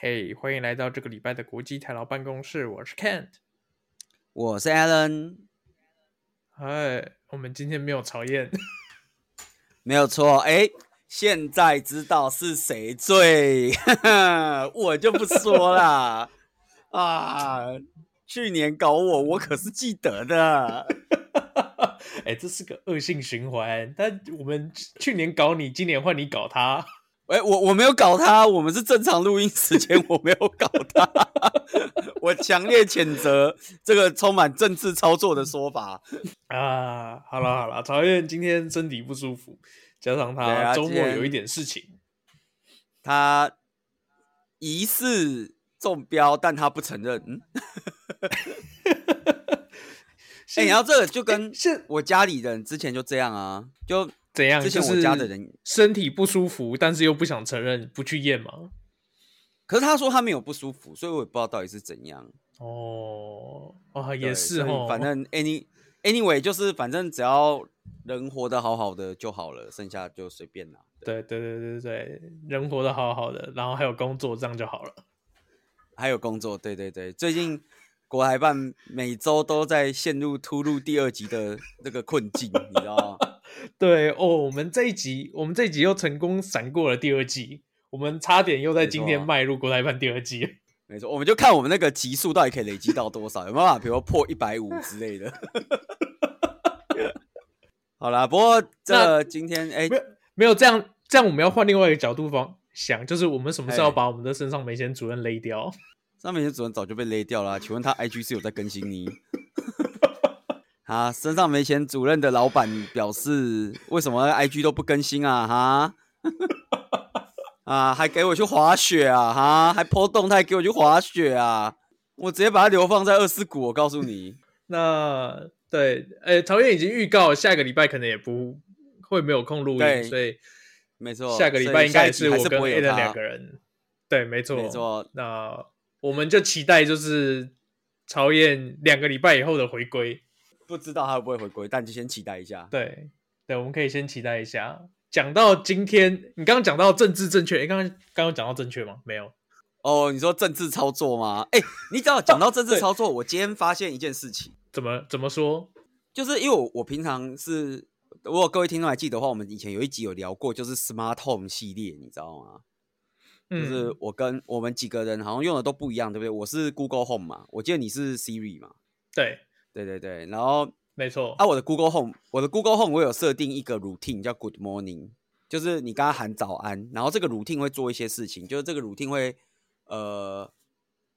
嘿，hey, 欢迎来到这个礼拜的国际台劳办公室。我是 Kent，我是 Alan。嗨，我们今天没有曹燕，没有错。哎，现在知道是谁最，我就不说了 啊。去年搞我，我可是记得的。哎，这是个恶性循环。但我们去年搞你，今年换你搞他。哎，我我没有搞他，我们是正常录音时间，我没有搞他。我强烈谴责这个充满政治操作的说法 啊！好了好了，曹燕今天身体不舒服，加上他周末有一点事情，他疑似中标，但他不承认。嗯，哎，然后这个就跟是我家里人之前就这样啊，就。怎样？之前我家的人身体不舒服，但是又不想承认，不去验吗？可是他说他没有不舒服，所以我也不知道到底是怎样。哦，哦，也是哦。反正 any anyway 就是反正只要人活得好好的就好了，剩下就随便啦。对对对对对，人活得好好的，然后还有工作，这样就好了。还有工作，对对对，最近国台办每周都在陷入突入第二集的那个困境，你知道吗？对哦，我们这一集，我们这一集又成功闪过了第二季，我们差点又在今天迈入国台办第二季。没错，我们就看我们那个集数到底可以累积到多少，有没有办法，比如说破一百五之类的。好啦，不过这今天哎，没有没有这样，这样我们要换另外一个角度方想，就是我们什么时候把我们的身上腺美主任勒掉？肾 上腺主任早就被勒掉了啊，请问他 IG 是有在更新你？啊，身上没钱主任的老板表示，为什么 IG 都不更新啊？哈，啊，还给我去滑雪啊？哈，还 po 动态给我去滑雪啊？我直接把它流放在二四谷，我告诉你。那对，呃、欸，曹燕已经预告下个礼拜可能也不会没有空录音，所以没错，下个礼拜应该是我跟 A 的两个人。对，没错，没错。那我们就期待就是曹燕两个礼拜以后的回归。不知道他会不会回归，但就先期待一下。对，对，我们可以先期待一下。讲到今天，你刚刚讲到政治正确，哎，刚刚刚刚讲到正确吗？没有。哦，你说政治操作吗？哎，你只要讲到政治 操作，我今天发现一件事情。怎么怎么说？就是因为我我平常是，如果各位听众还记得的话，我们以前有一集有聊过，就是 Smart Home 系列，你知道吗？嗯、就是我跟我们几个人好像用的都不一样，对不对？我是 Google Home 嘛，我记得你是 Siri 嘛。对。对对对，然后没错啊，我的 Google Home，我的 Google Home 我有设定一个 routine 叫 Good Morning，就是你刚刚喊早安，然后这个 routine 会做一些事情，就是这个 routine 会呃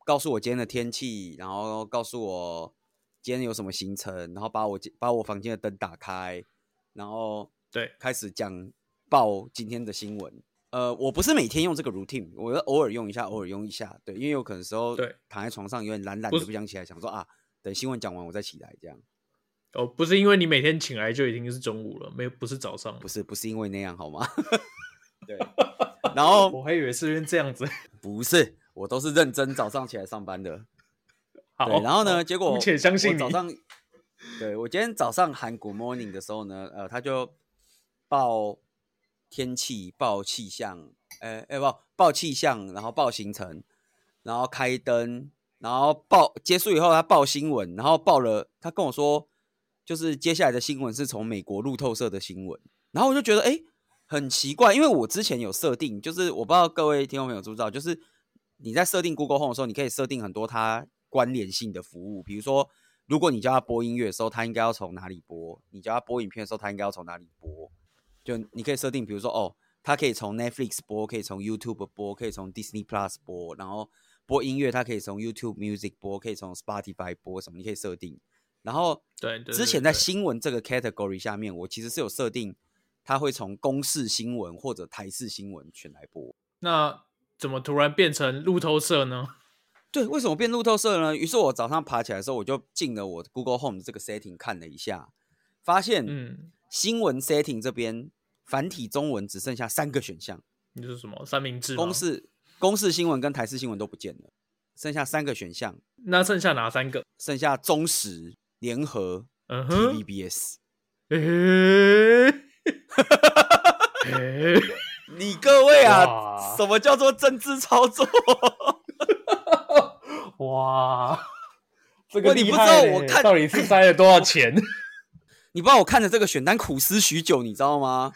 告诉我今天的天气，然后告诉我今天有什么行程，然后把我把我房间的灯打开，然后对开始讲报今天的新闻。呃，我不是每天用这个 routine，我偶尔用一下，偶尔用一下，对，因为有可能时候对躺在床上有点懒懒的不想起来，想说啊。等新闻讲完，我再起来，这样。哦，不是因为你每天醒来就已经是中午了，没有，不是早上，不是，不是因为那样，好吗？对。然后 我还以为是因为这样子，不是，我都是认真早上起来上班的。好，然后呢，好结果，且相信你。早上，对，我今天早上喊 Good Morning 的时候呢，呃，他就报天气、报气象，哎哎不，报气象，然后报行程，然后开灯。然后报结束以后，他报新闻，然后报了，他跟我说，就是接下来的新闻是从美国路透社的新闻，然后我就觉得，哎，很奇怪，因为我之前有设定，就是我不知道各位听众朋友知不知道，就是你在设定 Google Home 的时候，你可以设定很多它关联性的服务，比如说，如果你叫它播音乐的时候，它应该要从哪里播；你叫它播影片的时候，它应该要从哪里播。就你可以设定，比如说，哦，它可以从 Netflix 播，可以从 YouTube 播，可以从 Disney Plus 播，然后。播音乐，它可以从 YouTube Music 播，可以从 Spotify 播，什么你可以设定。然后，对，之前在新闻这个 category 下面，我其实是有设定，它会从公视新闻或者台视新闻全来播。那怎么突然变成路透社呢？对，为什么变路透社呢？于是我早上爬起来的时候，我就进了我 Google Home 的这个 setting 看了一下，发现，嗯，新闻 setting 这边繁体中文只剩下三个选项。你是什么三明治？公视。公视新闻跟台视新闻都不见了，剩下三个选项。那剩下哪三个？剩下中时、联合、嗯哼 TVBS。你各位啊，什么叫做政治操作？哇，这个你不知道我看到底是塞了多少钱？你不知道我看着这个选单苦思许久，你知道吗？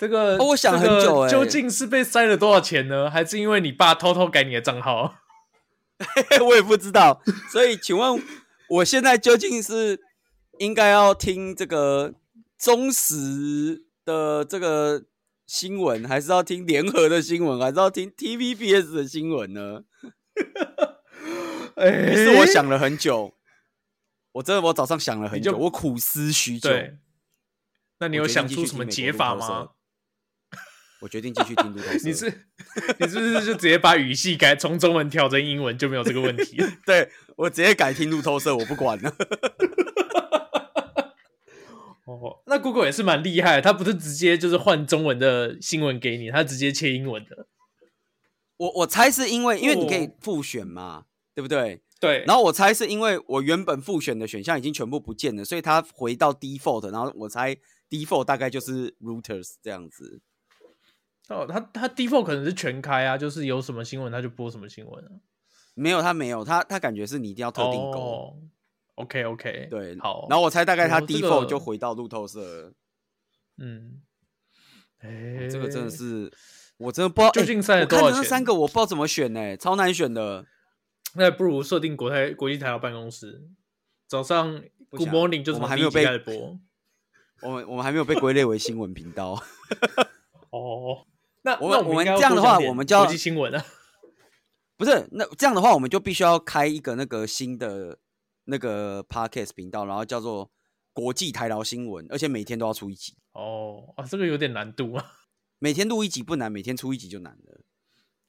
这个、哦、我想很久、欸，究竟是被塞了多少钱呢？还是因为你爸偷偷改你的账号？我也不知道。所以，请问我现在究竟是应该要听这个忠实的这个新闻，还是要听联合的新闻，还是要听 TVBS 的新闻呢？哎是我想了很久。我真的，我早上想了很久，我苦思许久。那你有想出什么解法吗？我决定继续听路透社。你是 你是不是就直接把语系改从中文调成英文就没有这个问题？对，我直接改听路透社，我不管了。哦，那 Google 也是蛮厉害，他不是直接就是换中文的新闻给你，他直接切英文的。我我猜是因为因为你可以复选嘛，哦、对不对？对。然后我猜是因为我原本复选的选项已经全部不见了，所以他回到 default，然后我猜 default 大概就是 routers 这样子。哦，他他 default 可能是全开啊，就是有什么新闻他就播什么新闻啊。没有，他没有，他他感觉是你一定要特定勾。Oh, OK OK，对，好。然后我猜大概他 default 就回到路透社了。嗯，哎、欸，这个真的是，我真的不知道究竟塞了多少钱。这三个我不知道怎么选呢、欸，超难选的。那不如设定国台国际台的办公室，早上 Good Morning 就是我们还没有被播。我们我们还没有被归类为新闻频道。哦。那我们我们这样的话，我们就要国际新闻啊？不是，那这样的话，我们就必须要开一个那个新的那个 podcast 频道，然后叫做国际台劳新闻，而且每天都要出一集。哦啊，这个有点难度啊。每天录一集不难，每天出一集就难了。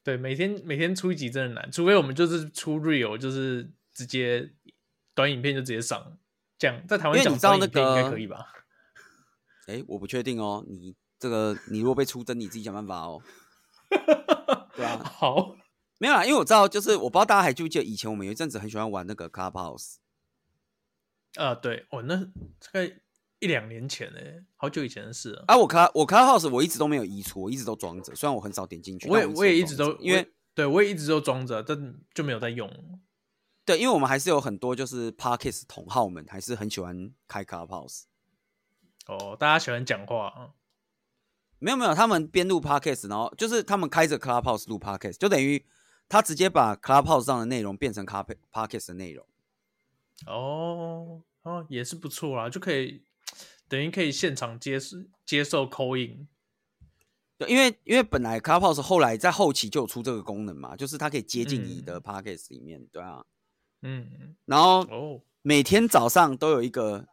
对，每天每天出一集真的难，除非我们就是出 real，就是直接短影片就直接上，这样在台湾讲短影片应该可以吧？哎、欸，我不确定哦，你。这个你如果被出征，你自己想办法哦。对啊，好，没有啦，因为我知道，就是我不知道大家还记不记得，以前我们有一阵子很喜欢玩那个 Clubhouse。啊，对，哦，那大概一两年前呢，好久以前的事了。啊，我 Club 我 Clubhouse 我一直都没有移除，我一直都装着，虽然我很少点进去。我也我，我也一直都因为对我也一直都装着，但就没有在用。对，因为我们还是有很多就是 Podcast 同好们还是很喜欢开 Clubhouse。哦，大家喜欢讲话啊。没有没有，他们边录 podcast，然后就是他们开着 Clubhouse 录 podcast，就等于他直接把 Clubhouse 上的内容变成 podcast 的内容。哦哦，也是不错啦，就可以等于可以现场接接受 call in。对，因为因为本来 Clubhouse 后来在后期就有出这个功能嘛，就是它可以接近你的 podcast 里面，嗯、对啊，嗯，然后每天早上都有一个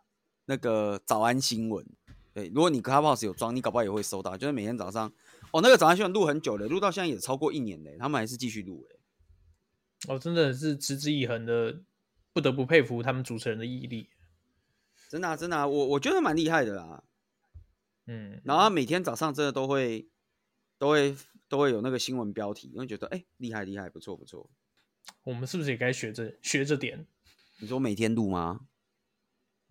那个早安新闻。对，如果你 Clubhouse 有装，你搞不好也会收到。就是每天早上，哦，那个早上新闻录很久了，录到现在也超过一年嘞，他们还是继续录哎。哦，真的是持之以恒的，不得不佩服他们主持人的毅力。真的啊，真的啊，我我觉得蛮厉害的啦。嗯，然后每天早上真的都会都会都会有那个新闻标题，因为觉得哎，厉害厉害，不错不错。我们是不是也该学着学着点？你说每天录吗？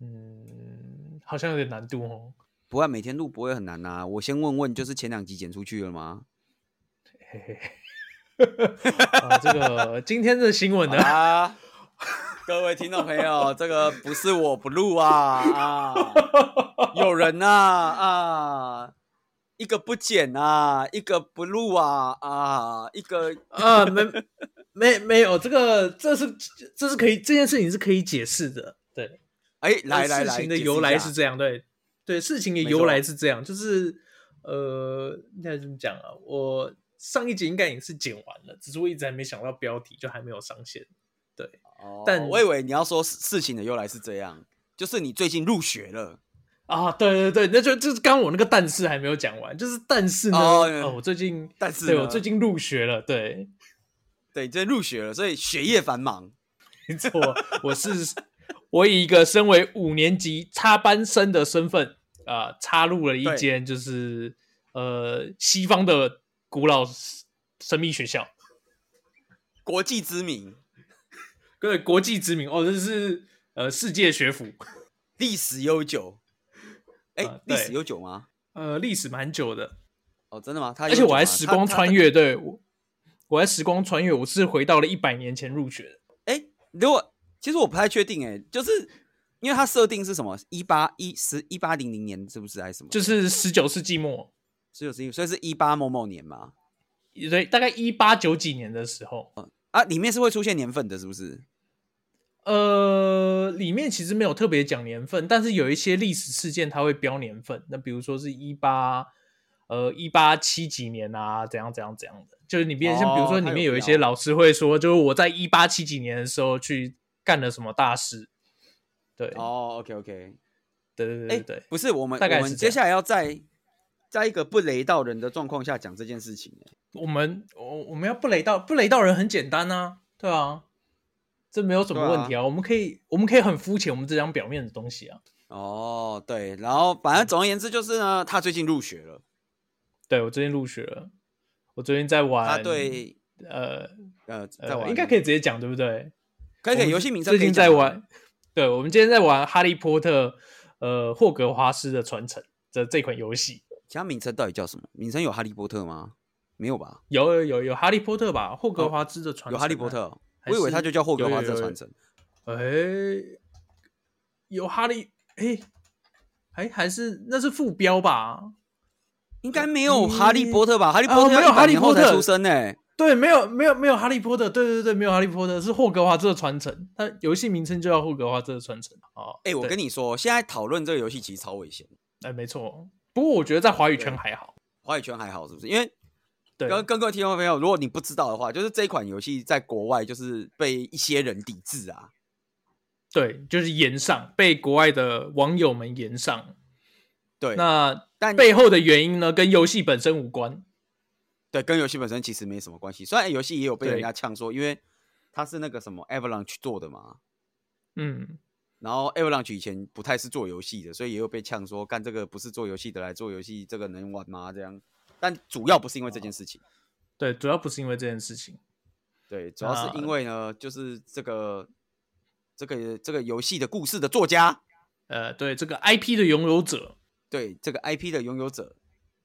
嗯，好像有点难度哦。不会，每天录不会很难呐、啊。我先问问，就是前两集剪出去了吗？嘿 嘿啊、这个今天的新闻呢？啊，各位听众朋友，这个不是我不录啊啊，有人啊啊，一个不剪啊，一个不录啊啊，一个啊没没没有这个，这是这是可以，这件事情是可以解释的。对，哎，来来来，事情的由来是这样，对。对，事情的由来是这样，就是呃，应该怎么讲啊？我上一集应该也是剪完了，只是我一直还没想到标题，就还没有上线。对，哦、但我以为你要说事情的由来是这样，就是你最近入学了啊？对对对，那就就是刚我那个但是还没有讲完，就是但是呢，哦，哦我最近但是对我最近入学了，对对，这入学了，所以学业繁忙。没错，我是我以一个身为五年级插班生的身份。啊、呃，插入了一间就是呃西方的古老神秘学校，国际知名，对，国际知名哦，这是呃世界学府，历史悠久，哎、欸，历、呃、史悠久吗？呃，历史蛮久的。哦，真的吗？他而且我还时光穿越，对我，我还时光穿越，我是回到了一百年前入学的。哎，如果其实我不太确定，哎，就是因为它设定是什么？一八一十一八零零年是不是还是什么？就是十九世纪末，十九世纪，所以是一八某某年嘛？对，大概一八九几年的时候。啊，里面是会出现年份的，是不是？呃，里面其实没有特别讲年份，但是有一些历史事件它会标年份。那比如说是一八。呃，一八七几年啊，怎样怎样怎样的，就是里面像比如说里面有一些老师会说，就是我在一八七几年的时候去干了什么大事。对，哦，OK OK，对对对对，不是我们，大概我们接下来要在在一个不雷到人的状况下讲这件事情。我们我我们要不雷到不雷到人很简单啊，对啊，这没有什么问题啊，我们可以我们可以很肤浅，我们只讲表面的东西啊。哦，对，然后反正总而言之就是呢，他最近入学了。对，我最近入学了，我最近在玩。他对，呃呃，在玩，应该可以直接讲，对不对？可以，可以。游戏名称最近在玩，对，我们今天在玩《哈利波特》呃，霍格华兹的传承的这款游戏。其他名称到底叫什么？名称有《哈利波特》吗？没有吧？有有有有《哈利波特》吧？霍格华兹的传承有《哈利波特》，我以为它就叫霍格华兹的传承。哎，有哈利，哎，哎，还是那是副标吧？应该没有哈利波特吧？哈利波特没有哈利波特出生呢？对，没有没有没有哈利波特，对对对，没有哈利波特是霍格华兹的传承，它游戏名称就叫霍格华兹的传承。哦，哎，我跟你说，现在讨论这个游戏其实超危险。哎，没错，不过我觉得在华语圈还好，华语圈还好，是不是？因为跟跟各位听众朋友，如果你不知道的话，就是这一款游戏在国外就是被一些人抵制啊。对，就是延上，被国外的网友们延上。对，那但背后的原因呢，跟游戏本身无关。对，跟游戏本身其实没什么关系。虽然游戏也有被人家呛说，因为它是那个什么 Avalanche 做的嘛。嗯。然后 Avalanche 以前不太是做游戏的，所以也有被呛说，干这个不是做游戏的来做游戏，这个能玩吗？这样。但主要不是因为这件事情。对，主要不是因为这件事情。对，主要是因为呢，就是这个这个这个游戏的故事的作家，呃，对，这个 IP 的拥有者。对这个 IP 的拥有者，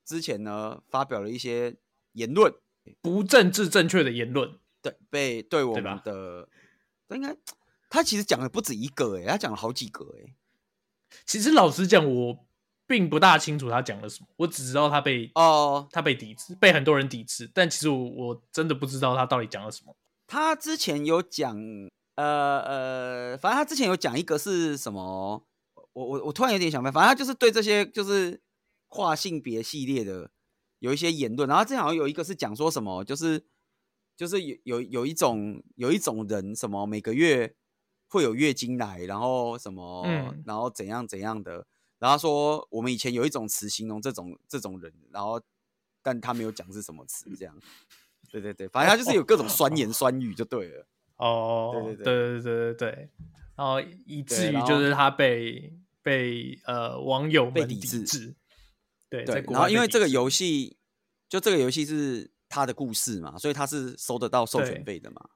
之前呢发表了一些言论，不政治正确的言论，对，被对我们的，应该他其实讲的不止一个诶，他讲了好几个诶。其实老实讲，我并不大清楚他讲了什么，我只知道他被哦，他被抵制，被很多人抵制，但其实我我真的不知道他到底讲了什么。他之前有讲，呃呃，反正他之前有讲一个是什么？我我我突然有点想不反正他就是对这些就是跨性别系列的有一些言论，然后正好有一个是讲说什么，就是就是有有有一种有一种人什么每个月会有月经来，然后什么，嗯、然后怎样怎样的，然后说我们以前有一种词形容这种这种人，然后但他没有讲是什么词，这样，对对对，反正他就是有各种酸言酸语就对了，哦，对对对。对对对对，然后以至于就是他被。被呃网友们抵制，对对，然后因为这个游戏，就这个游戏是他的故事嘛，所以他是收得到授权费的嘛，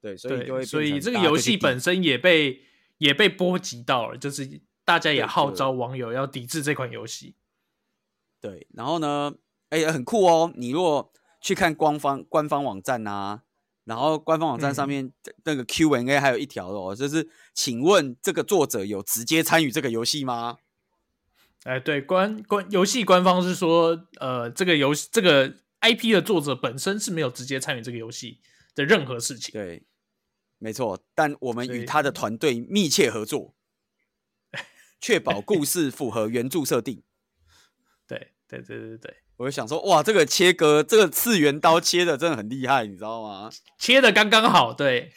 对，所以就会，所以这个游戏本身也被也被波及到了，就是大家也号召网友要抵制这款游戏。对，然后呢，哎、欸，很酷哦，你如果去看官方官方网站啊。然后官方网站上面那个 Q&A 还有一条哦，嗯、就是请问这个作者有直接参与这个游戏吗？哎，对，官官游戏官方是说，呃，这个游戏这个 IP 的作者本身是没有直接参与这个游戏的任何事情。对，没错，但我们与他的团队密切合作，确保故事符合原著设定。对，对，对，对，对。我就想说，哇，这个切割，这个次元刀切的真的很厉害，你知道吗？切的刚刚好，对，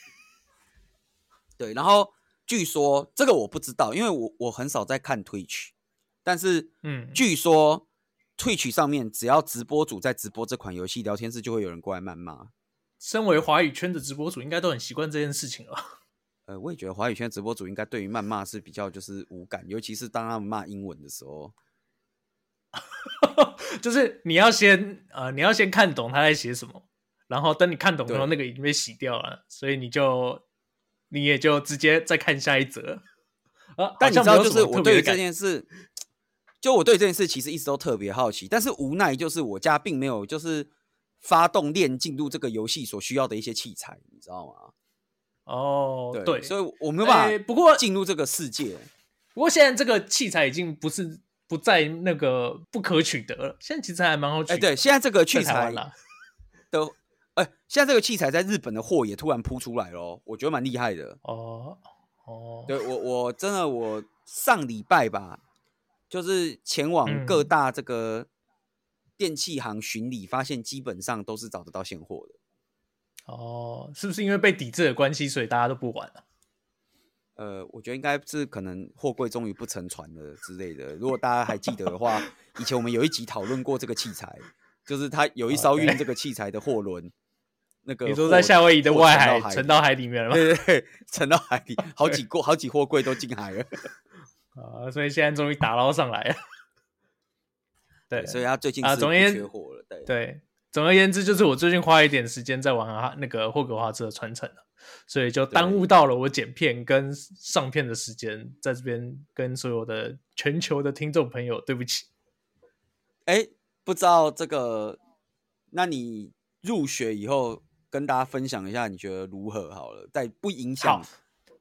对。然后据说这个我不知道，因为我我很少在看 Twitch，但是嗯，据说 Twitch 上面只要直播主在直播这款游戏，聊天室就会有人过来谩骂。身为华语圈的直播主，应该都很习惯这件事情了。呃，我也觉得华语圈直播主应该对于谩骂是比较就是无感，尤其是当他们骂英文的时候。就是你要先呃，你要先看懂他在写什么，然后等你看懂之后，那个已经被洗掉了，所以你就你也就直接再看下一则。啊，但你知道，就是我对于这件事，就我对这件事其实一直都特别好奇，但是无奈就是我家并没有就是发动链进入这个游戏所需要的一些器材，你知道吗？哦，对，对，所以我没有办法。不过进入这个世界，不过现在这个器材已经不是不在那个不可取得了。现在其实还蛮好取得。哎，对，现在这个器材都，哎，现在这个器材在日本的货也突然铺出来咯，我觉得蛮厉害的。哦哦，对我我真的我上礼拜吧，就是前往各大这个电器行巡礼，发现基本上都是找得到现货的。哦，是不是因为被抵制的关系，所以大家都不玩了？呃，我觉得应该是可能货柜终于不沉船了之类的。如果大家还记得的话，以前我们有一集讨论过这个器材，就是它有一艘运这个器材的货轮.那个你说在夏威夷的外海沉到海里面了吗？对对对，沉到海里，好几个好几货柜都进海了。啊，所以现在终于打捞上来了。对，所以他最近是不缺货了。对对。总而言之，就是我最近花一点时间在玩哈那个霍格华兹的传承了，所以就耽误到了我剪片跟上片的时间，在这边跟所有的全球的听众朋友，对不起。哎，不知道这个，那你入学以后跟大家分享一下，你觉得如何？好了，在不影响，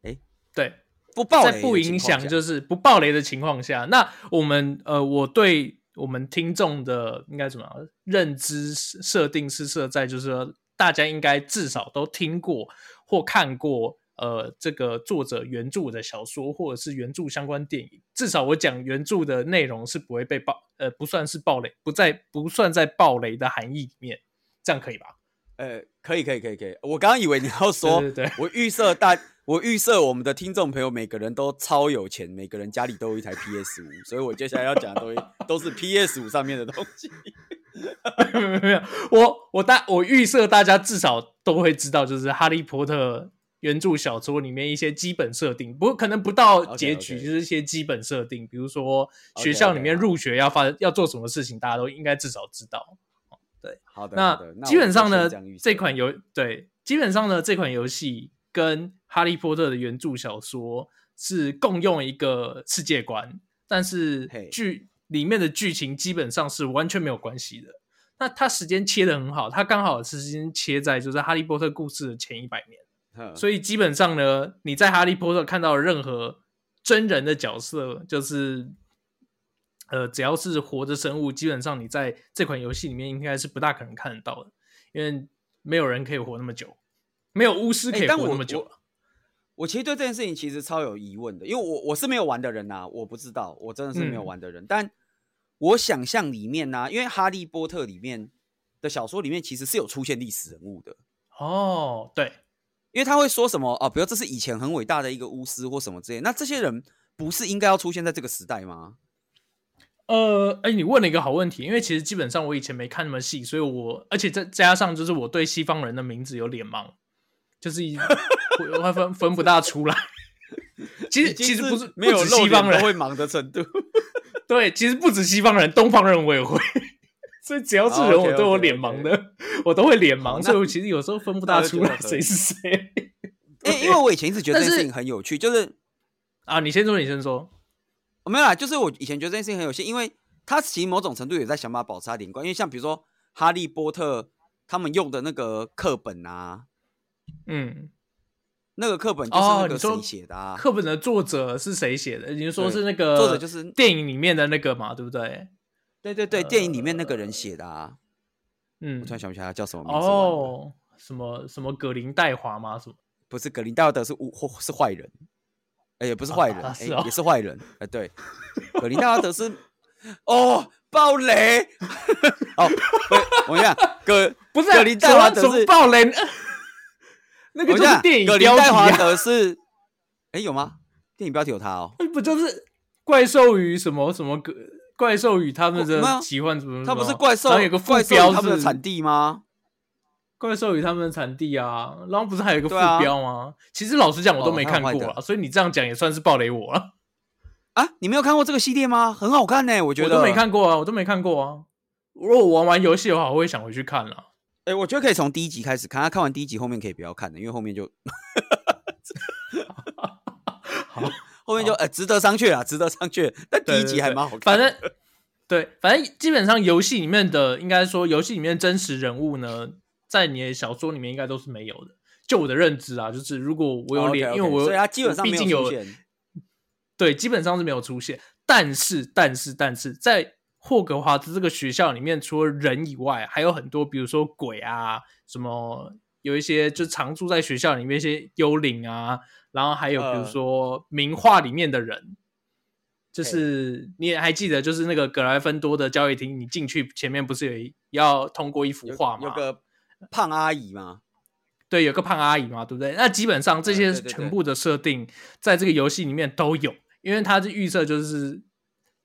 哎，对，不暴雷，在不影响就是不暴雷的情况下，那我们呃，我对。我们听众的应该怎么样认知设定是设在，就是说大家应该至少都听过或看过呃这个作者原著的小说或者是原著相关电影。至少我讲原著的内容是不会被爆，呃不算是暴雷，不在不算在暴雷的含义里面，这样可以吧？呃，可以可以可以可以。我刚刚以为你要说，对对对，我预设大。我预设我们的听众朋友每个人都超有钱，每个人家里都有一台 PS 五，所以我接下来要讲的东西 都是 PS 五上面的东西。没有没有，我我大我预设大家至少都会知道，就是《哈利波特》原著小说里面一些基本设定，不可能不到结局，就是一些基本设定，比如说学校里面入学要发要做什么事情，大家都应该至少知道。对，好的。那基本上呢，这款游对基本上呢这款游戏。跟《哈利波特》的原著小说是共用一个世界观，但是剧里面的剧情基本上是完全没有关系的。那它时间切的很好，它刚好时间切在就是《哈利波特》故事的前一百年，所以基本上呢，你在《哈利波特》看到任何真人的角色，就是呃，只要是活着生物，基本上你在这款游戏里面应该是不大可能看得到的，因为没有人可以活那么久。没有巫师可以活那么久，欸我我。我其实对这件事情其实超有疑问的，因为我我是没有玩的人呐、啊，我不知道，我真的是没有玩的人。嗯、但我想象里面呢、啊，因为《哈利波特》里面的小说里面其实是有出现历史人物的。哦，对，因为他会说什么啊，比如这是以前很伟大的一个巫师或什么之类，那这些人不是应该要出现在这个时代吗？呃，哎，你问了一个好问题，因为其实基本上我以前没看那么细，所以我而且再加上就是我对西方人的名字有脸盲。就是我还 分分不大出来，其实其实不是没有西方人会忙的程度，对，其实不止西方人，东方人我也会，所以只要是人我都有脸盲的，oh, okay, okay, okay. 我都会脸盲，所以我其实有时候分不大出来谁是谁。哎，因为我以前一直觉得这件事情很有趣，就是啊，你先说，你先说，没有啦，就是我以前觉得这件事情很有趣，因为他其实某种程度也在想办法保持他连贯，因为像比如说哈利波特他们用的那个课本啊。嗯，那个课本就是那个谁写的啊？课本的作者是谁写的？你说是那个作者，就是电影里面的那个嘛，对不对？对对对，电影里面那个人写的啊。嗯，我突然想不起来他叫什么名字。哦，什么什么格林戴华吗？什么？不是格林戴华德是是坏人？哎，也不是坏人，哎，也是坏人。哎，对，格林戴华德是 哦，暴雷。哦，我跟你讲，格不是格林戴华德是暴雷。那个就是电影标题、啊。格林戴华德是，哎、欸，有吗？电影标题有他哦。那不就是怪兽与什么什么格怪兽与他们的奇幻什么？他不是怪兽，有个副标他们的产地吗？怪兽与他们的产地啊，然后不是还有一个副标吗？啊、其实老实讲，我都没看过啊，哦、所以你这样讲也算是暴雷我了。啊，你没有看过这个系列吗？很好看呢、欸，我觉得。我都没看过啊，我都没看过啊。如果我玩完游戏的话，我会想回去看了。哎、欸，我觉得可以从第一集开始看，他看完第一集后面可以不要看的，因为后面就，好，后面就呃值得商榷啊，值得商榷。但第一集还蛮好看，反正对，反正基本上游戏里面的应该说游戏里面真实人物呢，在你的小说里面应该都是没有的。就我的认知啊，就是如果我有脸，因为我所以他基本上毕竟有对，基本上是没有出现。但是，但是，但是在霍格华兹这个学校里面，除了人以外，还有很多，比如说鬼啊，什么有一些就常住在学校里面一些幽灵啊，然后还有比如说名画里面的人，呃、就是你也还记得，就是那个格莱芬多的交易厅，你进去前面不是有一要通过一幅画吗？有个胖阿姨吗？对，有个胖阿姨嘛，对不对？那基本上这些全部的设定，在这个游戏里面都有，因为它是预设就是，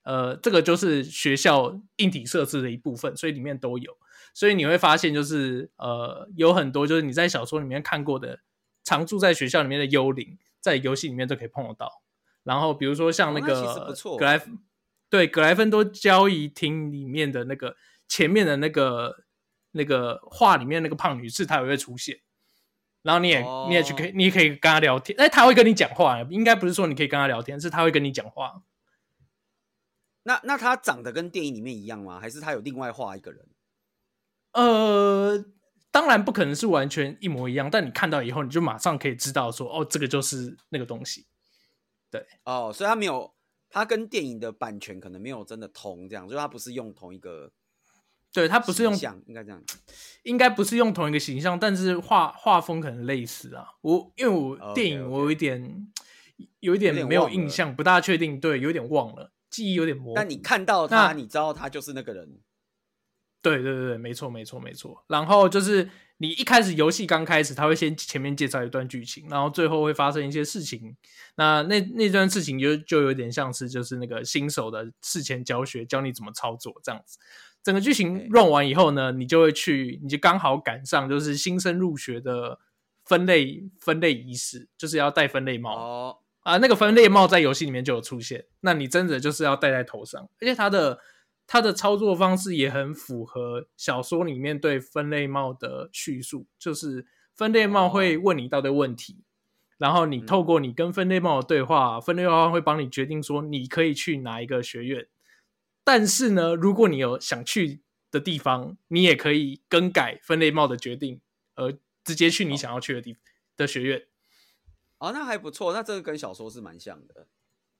呃，这个就是学校硬体设置的一部分，所以里面都有。所以你会发现，就是呃，有很多就是你在小说里面看过的，常住在学校里面的幽灵，在游戏里面都可以碰得到。然后比如说像那个格莱，对，格莱芬多交易厅里面的那个前面的那个那个画里面那个胖女士，她也会出现。然后你也、oh. 你也去可以，你也可以跟他聊天。哎，他会跟你讲话，应该不是说你可以跟他聊天，是他会跟你讲话。那那他长得跟电影里面一样吗？还是他有另外画一个人？呃，当然不可能是完全一模一样，但你看到以后，你就马上可以知道说，哦，这个就是那个东西。对，哦，oh, 所以他没有，他跟电影的版权可能没有真的同，这样，所以他不是用同一个。对，他不是用像应该这样，应该不是用同一个形象，但是画画风可能类似啊。我因为我电影我有一点 有一点没有印象，不大确定，对，有点忘了，记忆有点模糊。但你看到他，你知道他就是那个人。对对对对，没错没错没错。然后就是你一开始游戏刚开始，他会先前面介绍一段剧情，然后最后会发生一些事情。那那那段事情就就有点像是就是那个新手的事前教学，教你怎么操作这样子。整个剧情 run 完以后呢，你就会去，你就刚好赶上就是新生入学的分类分类仪式，就是要戴分类帽。哦啊，那个分类帽在游戏里面就有出现，那你真的就是要戴在头上，而且它的它的操作方式也很符合小说里面对分类帽的叙述，就是分类帽会问你一大堆问题，然后你透过你跟分类帽的对话，分类帽会帮你决定说你可以去哪一个学院。但是呢，如果你有想去的地方，你也可以更改分类帽的决定，而直接去你想要去的地方的学院。哦，那还不错，那这个跟小说是蛮像的。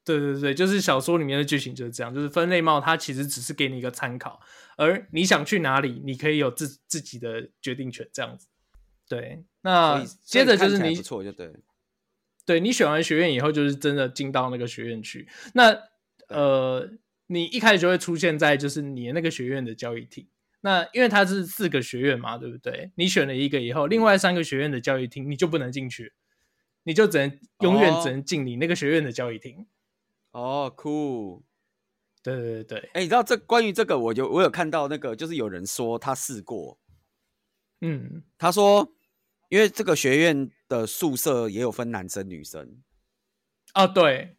对对对，就是小说里面的剧情就是这样，就是分类帽它其实只是给你一个参考，而你想去哪里，你可以有自自己的决定权，这样子。对，那接着就是你不错就对，对你选完学院以后，就是真的进到那个学院去。那呃。你一开始就会出现在就是你的那个学院的交谊厅，那因为它是四个学院嘛，对不对？你选了一个以后，另外三个学院的教育厅你就不能进去，你就只能永远只能进你那个学院的交易厅。哦，酷！对对对对，哎、欸，你知道这关于这个，我就我有看到那个，就是有人说他试过，嗯，他说因为这个学院的宿舍也有分男生女生，哦，对。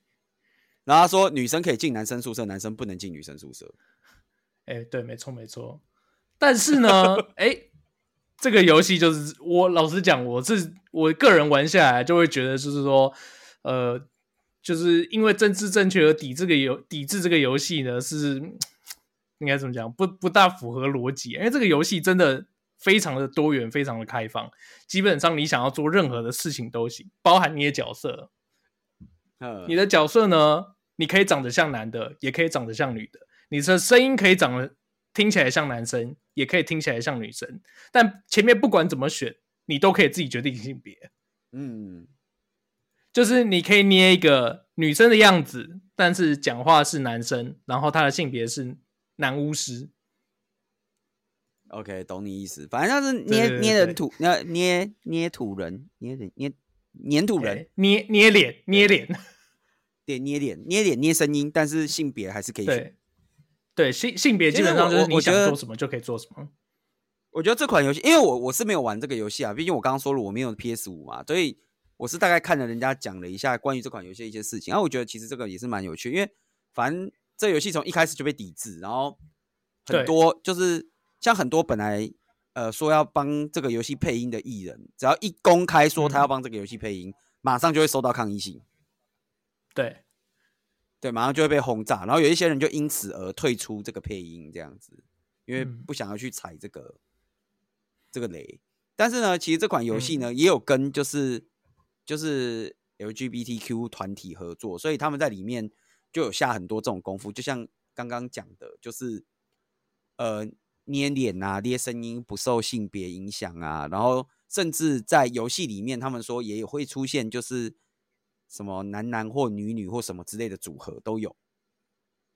然后他说，女生可以进男生宿舍，男生不能进女生宿舍。哎、欸，对，没错，没错。但是呢，哎、欸，这个游戏就是我老实讲，我是我个人玩下来就会觉得，就是说，呃，就是因为政治正确而抵这个游抵制这个游戏呢，是应该怎么讲？不不大符合逻辑，因为这个游戏真的非常的多元，非常的开放，基本上你想要做任何的事情都行，包含你的角色。你的角色呢？你可以长得像男的，也可以长得像女的。你的声音可以长得听起来像男生，也可以听起来像女生。但前面不管怎么选，你都可以自己决定性别。嗯，就是你可以捏一个女生的样子，但是讲话是男生，然后他的性别是男巫师。OK，懂你意思。反正就是捏捏人土，捏捏捏土人，捏人捏粘土人，捏捏脸，捏脸。对，捏脸，捏脸，捏声音，但是性别还是可以选。对，性性别基本上就是你想做什么就可以做什么。我，觉得这款游戏，因为我我是没有玩这个游戏啊，毕竟我刚刚说了我没有 PS 五嘛，所以我是大概看了人家讲了一下关于这款游戏的一些事情。然后我觉得其实这个也是蛮有趣，因为反正这游戏从一开始就被抵制，然后很多就是像很多本来呃说要帮这个游戏配音的艺人，只要一公开说他要帮这个游戏配音，嗯、马上就会收到抗议信。对对，马上就会被轰炸，然后有一些人就因此而退出这个配音这样子，因为不想要去踩这个、嗯、这个雷。但是呢，其实这款游戏呢、嗯、也有跟就是就是 LGBTQ 团体合作，所以他们在里面就有下很多这种功夫，就像刚刚讲的，就是呃捏脸啊、捏声音不受性别影响啊，然后甚至在游戏里面，他们说也会出现就是。什么男男或女女或什么之类的组合都有，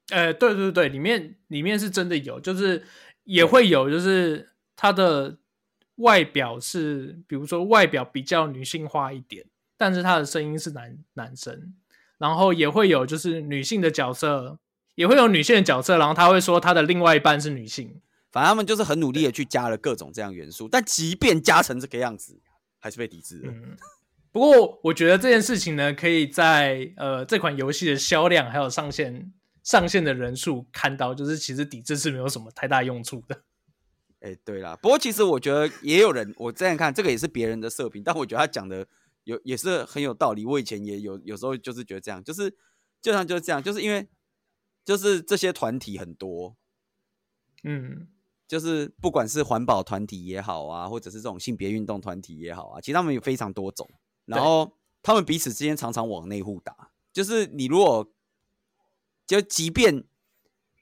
呃，对对对，里面里面是真的有，就是也会有，就是他的外表是，比如说外表比较女性化一点，但是他的声音是男男生，然后也会有就是女性的角色，也会有女性的角色，然后他会说他的另外一半是女性，反正他们就是很努力的去加了各种这样元素，但即便加成这个样子，还是被抵制了。嗯不过，我觉得这件事情呢，可以在呃这款游戏的销量还有上线上线的人数看到，就是其实抵制是没有什么太大用处的。哎、欸，对啦，不过其实我觉得也有人，我这样看这个也是别人的设评，但我觉得他讲的有也是很有道理。我以前也有有时候就是觉得这样，就是就像就是这样，就是因为就是这些团体很多，嗯，就是不管是环保团体也好啊，或者是这种性别运动团体也好啊，其实他们有非常多种。然后他们彼此之间常常往内互打，就是你如果就即便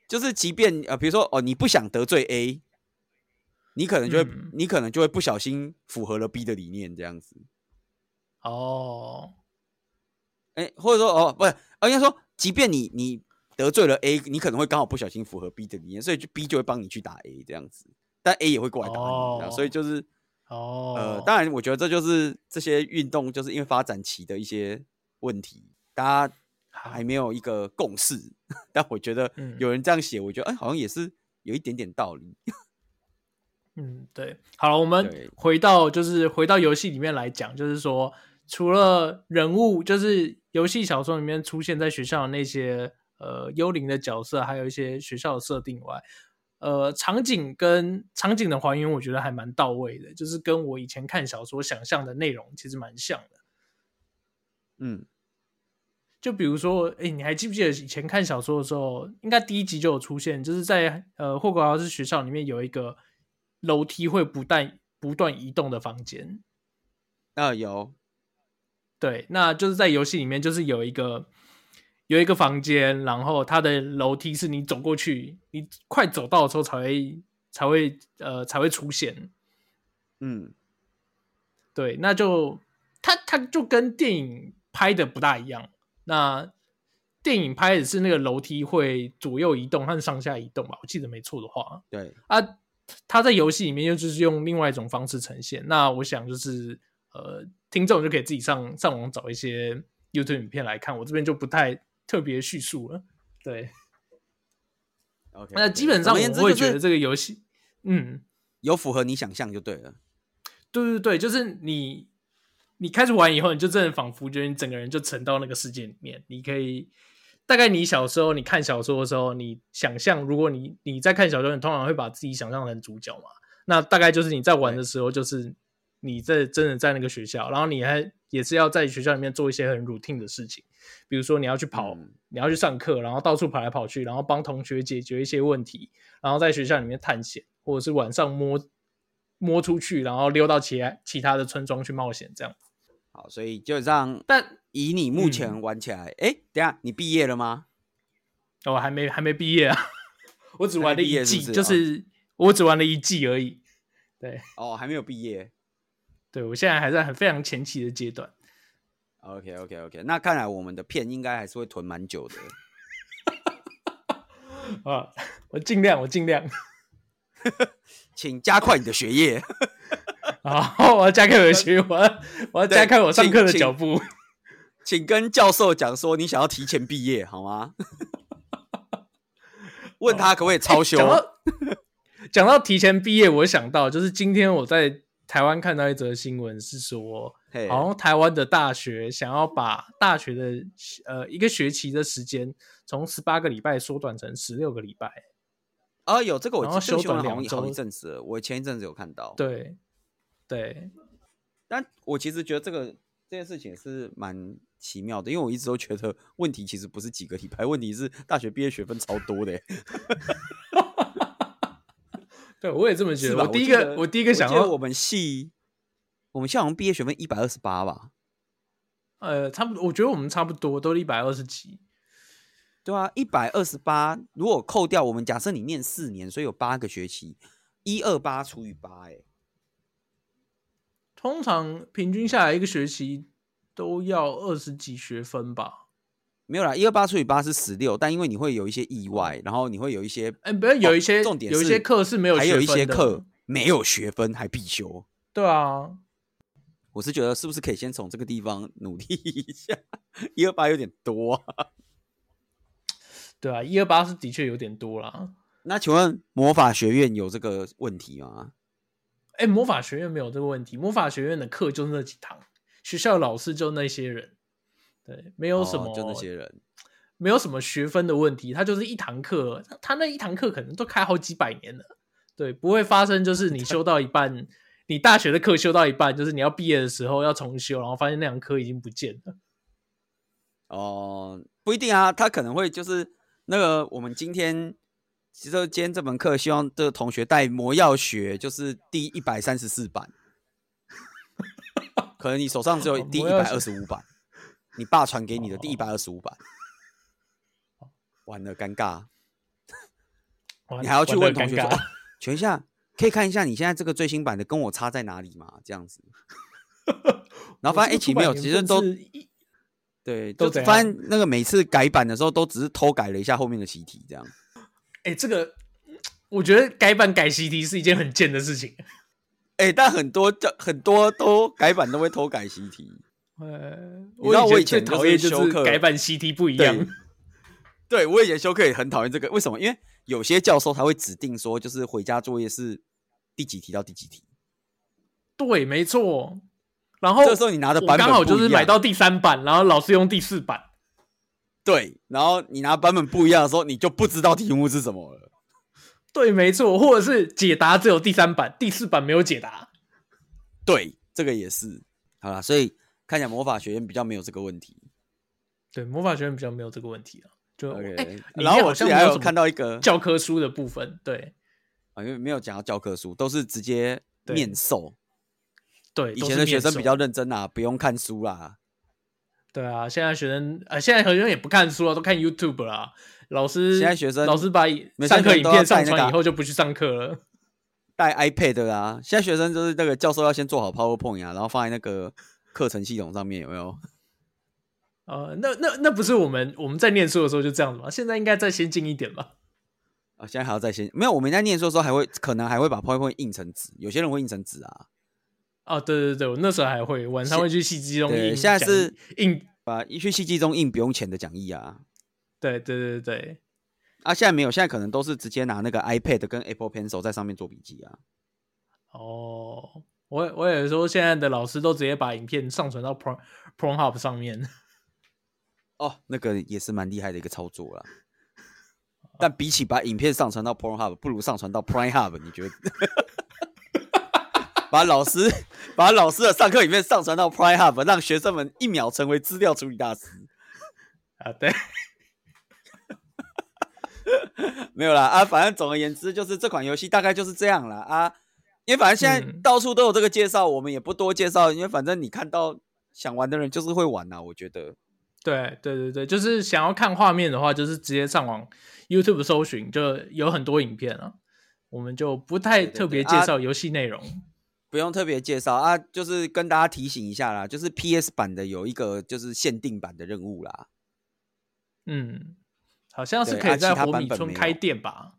就是即便呃，比如说哦，你不想得罪 A，你可能就会、嗯、你可能就会不小心符合了 B 的理念这样子。哦，哎，或者说哦，不是，应该说，即便你你得罪了 A，你可能会刚好不小心符合 B 的理念，所以就 B 就会帮你去打 A 这样子，但 A 也会过来打你，哦、所以就是。哦，呃，当然，我觉得这就是这些运动就是因为发展期的一些问题，大家还没有一个共识。但我觉得有人这样写，我觉得哎，好像也是有一点点道理。嗯，对。好了，我们回到就是回到游戏里面来讲，就是说，除了人物，就是游戏小说里面出现在学校的那些呃幽灵的角色，还有一些学校的设定外。呃，场景跟场景的还原，我觉得还蛮到位的，就是跟我以前看小说想象的内容其实蛮像的。嗯，就比如说，哎、欸，你还记不记得以前看小说的时候，应该第一集就有出现，就是在呃霍格华兹学校里面有一个楼梯会不断不断移动的房间。啊，有。对，那就是在游戏里面，就是有一个。有一个房间，然后它的楼梯是你走过去，你快走到的时候才会才会呃才会出现。嗯，对，那就它它就跟电影拍的不大一样。那电影拍的是那个楼梯会左右移动和上下移动吧？我记得没错的话。对啊，它在游戏里面又就是用另外一种方式呈现。那我想就是呃，听众就可以自己上上网找一些 YouTube 影片来看。我这边就不太。特别叙述了，对，OK，那基本上我会觉得这个游戏，嗯，有符合你想象就对了。对对对，就是你你开始玩以后，你就真的仿佛觉得你整个人就沉到那个世界里面。你可以大概你小时候你看小说的时候，你想象，如果你你在看小说，你通常会把自己想象成主角嘛。那大概就是你在玩的时候，就是你在真的在那个学校，然后你还也是要在学校里面做一些很 routine 的事情。比如说你要去跑，嗯、你要去上课，然后到处跑来跑去，然后帮同学解决一些问题，然后在学校里面探险，或者是晚上摸摸出去，然后溜到其他其他的村庄去冒险，这样。好，所以基本上，但以你目前玩起来，哎、嗯，等下你毕业了吗？我、哦、还没还没毕业啊，我只玩了一季，是是就是我只玩了一季而已。对，哦，还没有毕业。对，我现在还在很非常前期的阶段。OK OK OK，那看来我们的片应该还是会囤蛮久的。啊，我尽量，我尽量，请加快你的学业。好，我要加快我的学业，我要我要加快我上课的脚步请。请跟教授讲说，你想要提前毕业，好吗？问他可不可以超修？讲、到提前毕业，我想到就是今天我在台湾看到一则新闻，是说。好像台湾的大学想要把大学的呃一个学期的时间从十八个礼拜缩短成十六个礼拜。啊，有这个我，然后休短两周。好一阵子，我前一阵子有看到。对，对。但我其实觉得这个这件事情是蛮奇妙的，因为我一直都觉得问题其实不是几个礼拜，问题是大学毕业学分超多的。对，我也这么觉得。我第一个，我，我第一个想到我们系，我们系好像毕业学分一百二十八吧？呃，差不多，我觉得我们差不多都一百二十几。对啊，一百二十八，如果扣掉我们，假设你念四年，所以有八个学期，一二八除以八，哎，通常平均下来一个学期都要二十几学分吧？没有啦，一二八除以八是十六，但因为你会有一些意外，然后你会有一些，哎，不是有一些、哦、重点，有一些课是没有学分，还有一些课没有学分还必修。对啊，我是觉得是不是可以先从这个地方努力一下？一二八有点多啊。对啊，一二八是的确有点多啦。那请问魔法学院有这个问题吗？哎，魔法学院没有这个问题。魔法学院的课就那几堂，学校老师就那些人，对，没有什么，哦、就那些人，没有什么学分的问题。他就是一堂课，他那一堂课可能都开好几百年了，对，不会发生就是你修到一半，你大学的课修到一半，就是你要毕业的时候要重修，然后发现那堂课已经不见了。哦，不一定啊，他可能会就是。那个，我们今天其实今天这门课，希望这个同学带魔药学，就是第一百三十四版。可能你手上只有第一百二十五版，你爸传给你的第一百二十五版，完了尴尬。你还要去问同学说：“哦，请问一下，可以看一下你现在这个最新版的跟我差在哪里吗？”这样子，然后发现一起没有，其实都。对，都发现那个每次改版的时候，都只是偷改了一下后面的习题，这样。哎、欸，这个我觉得改版改习题是一件很贱的事情。哎、欸，但很多教很多都改版都会偷改习题。呃，你知道我以前讨厌修课改版习题不一样。对，对我以前修课也很讨厌这个，为什么？因为有些教授他会指定说，就是回家作业是第几题到第几题。对，没错。然后这时候你拿的版本刚好就是买到第三版，然后老师用第四版。对，然后你拿版本不一样的时候，你就不知道题目是什么了。对，没错，或者是解答只有第三版，第四版没有解答。对，这个也是。好啦，所以看起来魔法学院比较没有这个问题。对，魔法学院比较没有这个问题啊。就欸，然后我这里还有看到一个教科书的部分，对啊，因为没有讲到教科书，都是直接面授。对，以前的学生比较认真啊，不用看书啦。对啊，现在学生呃，现在学生也不看书了，都看 YouTube 啦。老师现在学生老师把上课影片上传以后就不去上课了，带 iPad 啦。现在学生就是那个教授要先做好 PowerPoint 啊，然后放在那个课程系统上面，有没有？呃，那那那不是我们我们在念书的时候就这样子吗？现在应该再先进一点吧？啊，现在还要再先没有？我们在念书的时候还会可能还会把 PowerPoint 印成纸，有些人会印成纸啊。哦，对对对，我那时候还会晚上会去戏机中印，现在是印把一去戏机中印不用钱的讲义啊。对对对对，啊，现在没有，现在可能都是直接拿那个 iPad 跟 Apple Pencil 在上面做笔记啊。哦，我我也说现在的老师都直接把影片上传到 Pro Pornhub 上面。哦，那个也是蛮厉害的一个操作啦。但比起把影片上传到 Pornhub，不如上传到 Prime Hub，你觉得？把老师把老师的上课影片上传到 Prime Hub，让学生们一秒成为资料处理大师。啊，对，没有啦啊，反正总而言之，就是这款游戏大概就是这样了啊。因为反正现在到处都有这个介绍，嗯，我们也不多介绍，因为反正你看到想玩的人就是会玩呐，我觉得。对对对对，就是想要看画面的话，就是直接上网 YouTube 搜寻，就有很多影片了。我们就不太特别介绍游戏内容。不用特别介绍啊，就是跟大家提醒一下啦，就是 PS 版的有一个就是限定版的任务啦。嗯，好像是可以在火米村开店吧？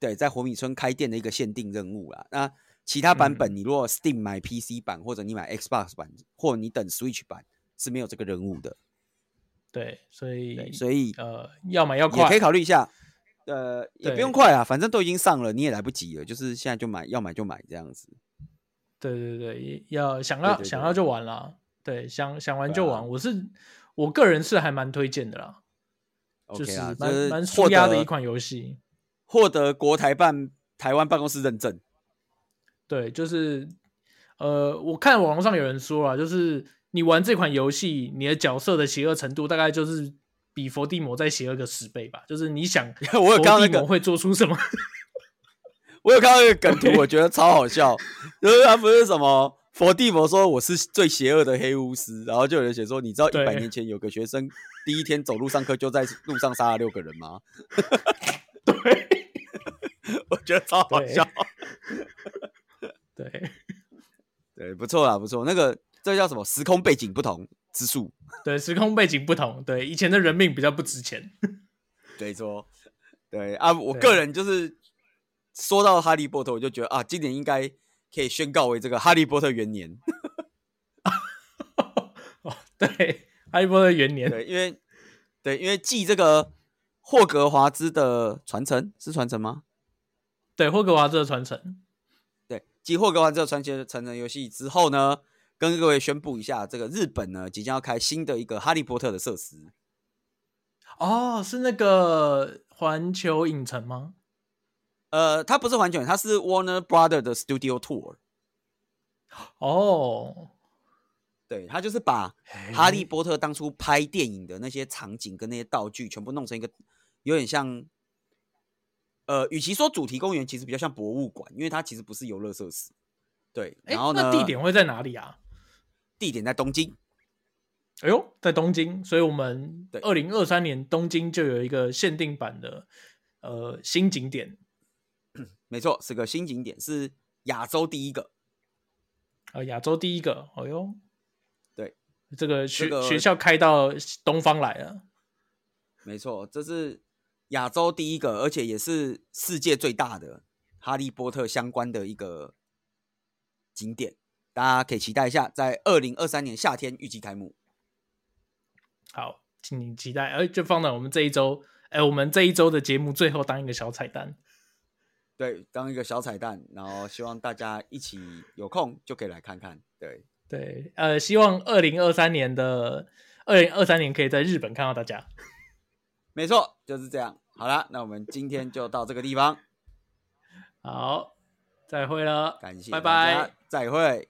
对，在火米村开店的一个限定任务啦。那其他版本，你如果 Steam 买 PC 版，或者你买 Xbox 版，或你等 Switch 版是没有这个人物的。对，所以所以呃，要买要快，也可以考虑一下。呃，也不用快啊，反正都已经上了，你也来不及了，就是现在就买，要买就买这样子。对对对，要想要想要就玩了，对，想想玩就玩。啊、我是我个人是还蛮推荐的啦，okay、就是蛮蛮舒压的一款游戏，获得国台办台湾办公室认证。对，就是呃，我看网络上有人说啊，就是你玩这款游戏，你的角色的邪恶程度大概就是比伏地魔再邪恶个十倍吧。就是你想 我有看到那个会做出什么？我有看到一个梗图，我觉得超好笑。就是他不是什么佛地魔说我是最邪恶的黑巫师，然后就有人写说，你知道一百年前有个学生第一天走路上课就在路上杀了六个人吗？对，我觉得超好笑。对，不错啦，不错。那个这叫什么？时空背景不同之术。对，时空背景不同。对，以前的人命比较不值钱。对，说，对啊，我个人就是。说到哈利波特，我就觉得啊，今年应该可以宣告为这个哈利波特元年。哦，对，哈利波特元年，对，因为对，因为继这个霍格华兹的传承是传承吗？对，霍格华兹的传承，对，继霍格华兹的传奇》成人游戏之后呢，跟各位宣布一下，这个日本呢即将要开新的一个哈利波特的设施。哦，是那个环球影城吗？呃，它不是环球影，它是 Warner Brother 的 Studio Tour。哦，对，它就是把哈利波特当初拍电影的那些场景跟那些道具，全部弄成一个有点像，呃，与其说主题公园，其实比较像博物馆，因为它其实不是游乐设施。对，然后呢，那地点会在哪里啊？地点在东京。哎呦，在东京，所以我们二零二三年东京就有一个限定版的呃新景点。没错，是个新景点，是亚洲第一个。啊，亚洲第一个，哎呦，对，这个学、这个、学校开到东方来了。没错，这是亚洲第一个，而且也是世界最大的哈利波特相关的一个景点，大家可以期待一下，在二零二三年夏天预计开幕。好，请您期待。哎，就放在我们这一周，哎，我们这一周的节目最后当一个小彩蛋。对，当一个小彩蛋，然后希望大家一起有空就可以来看看。对对，呃，希望二零二三年的二零二三年可以在日本看到大家。没错，就是这样。好了，那我们今天就到这个地方。好，再会了，感谢，拜拜，再会。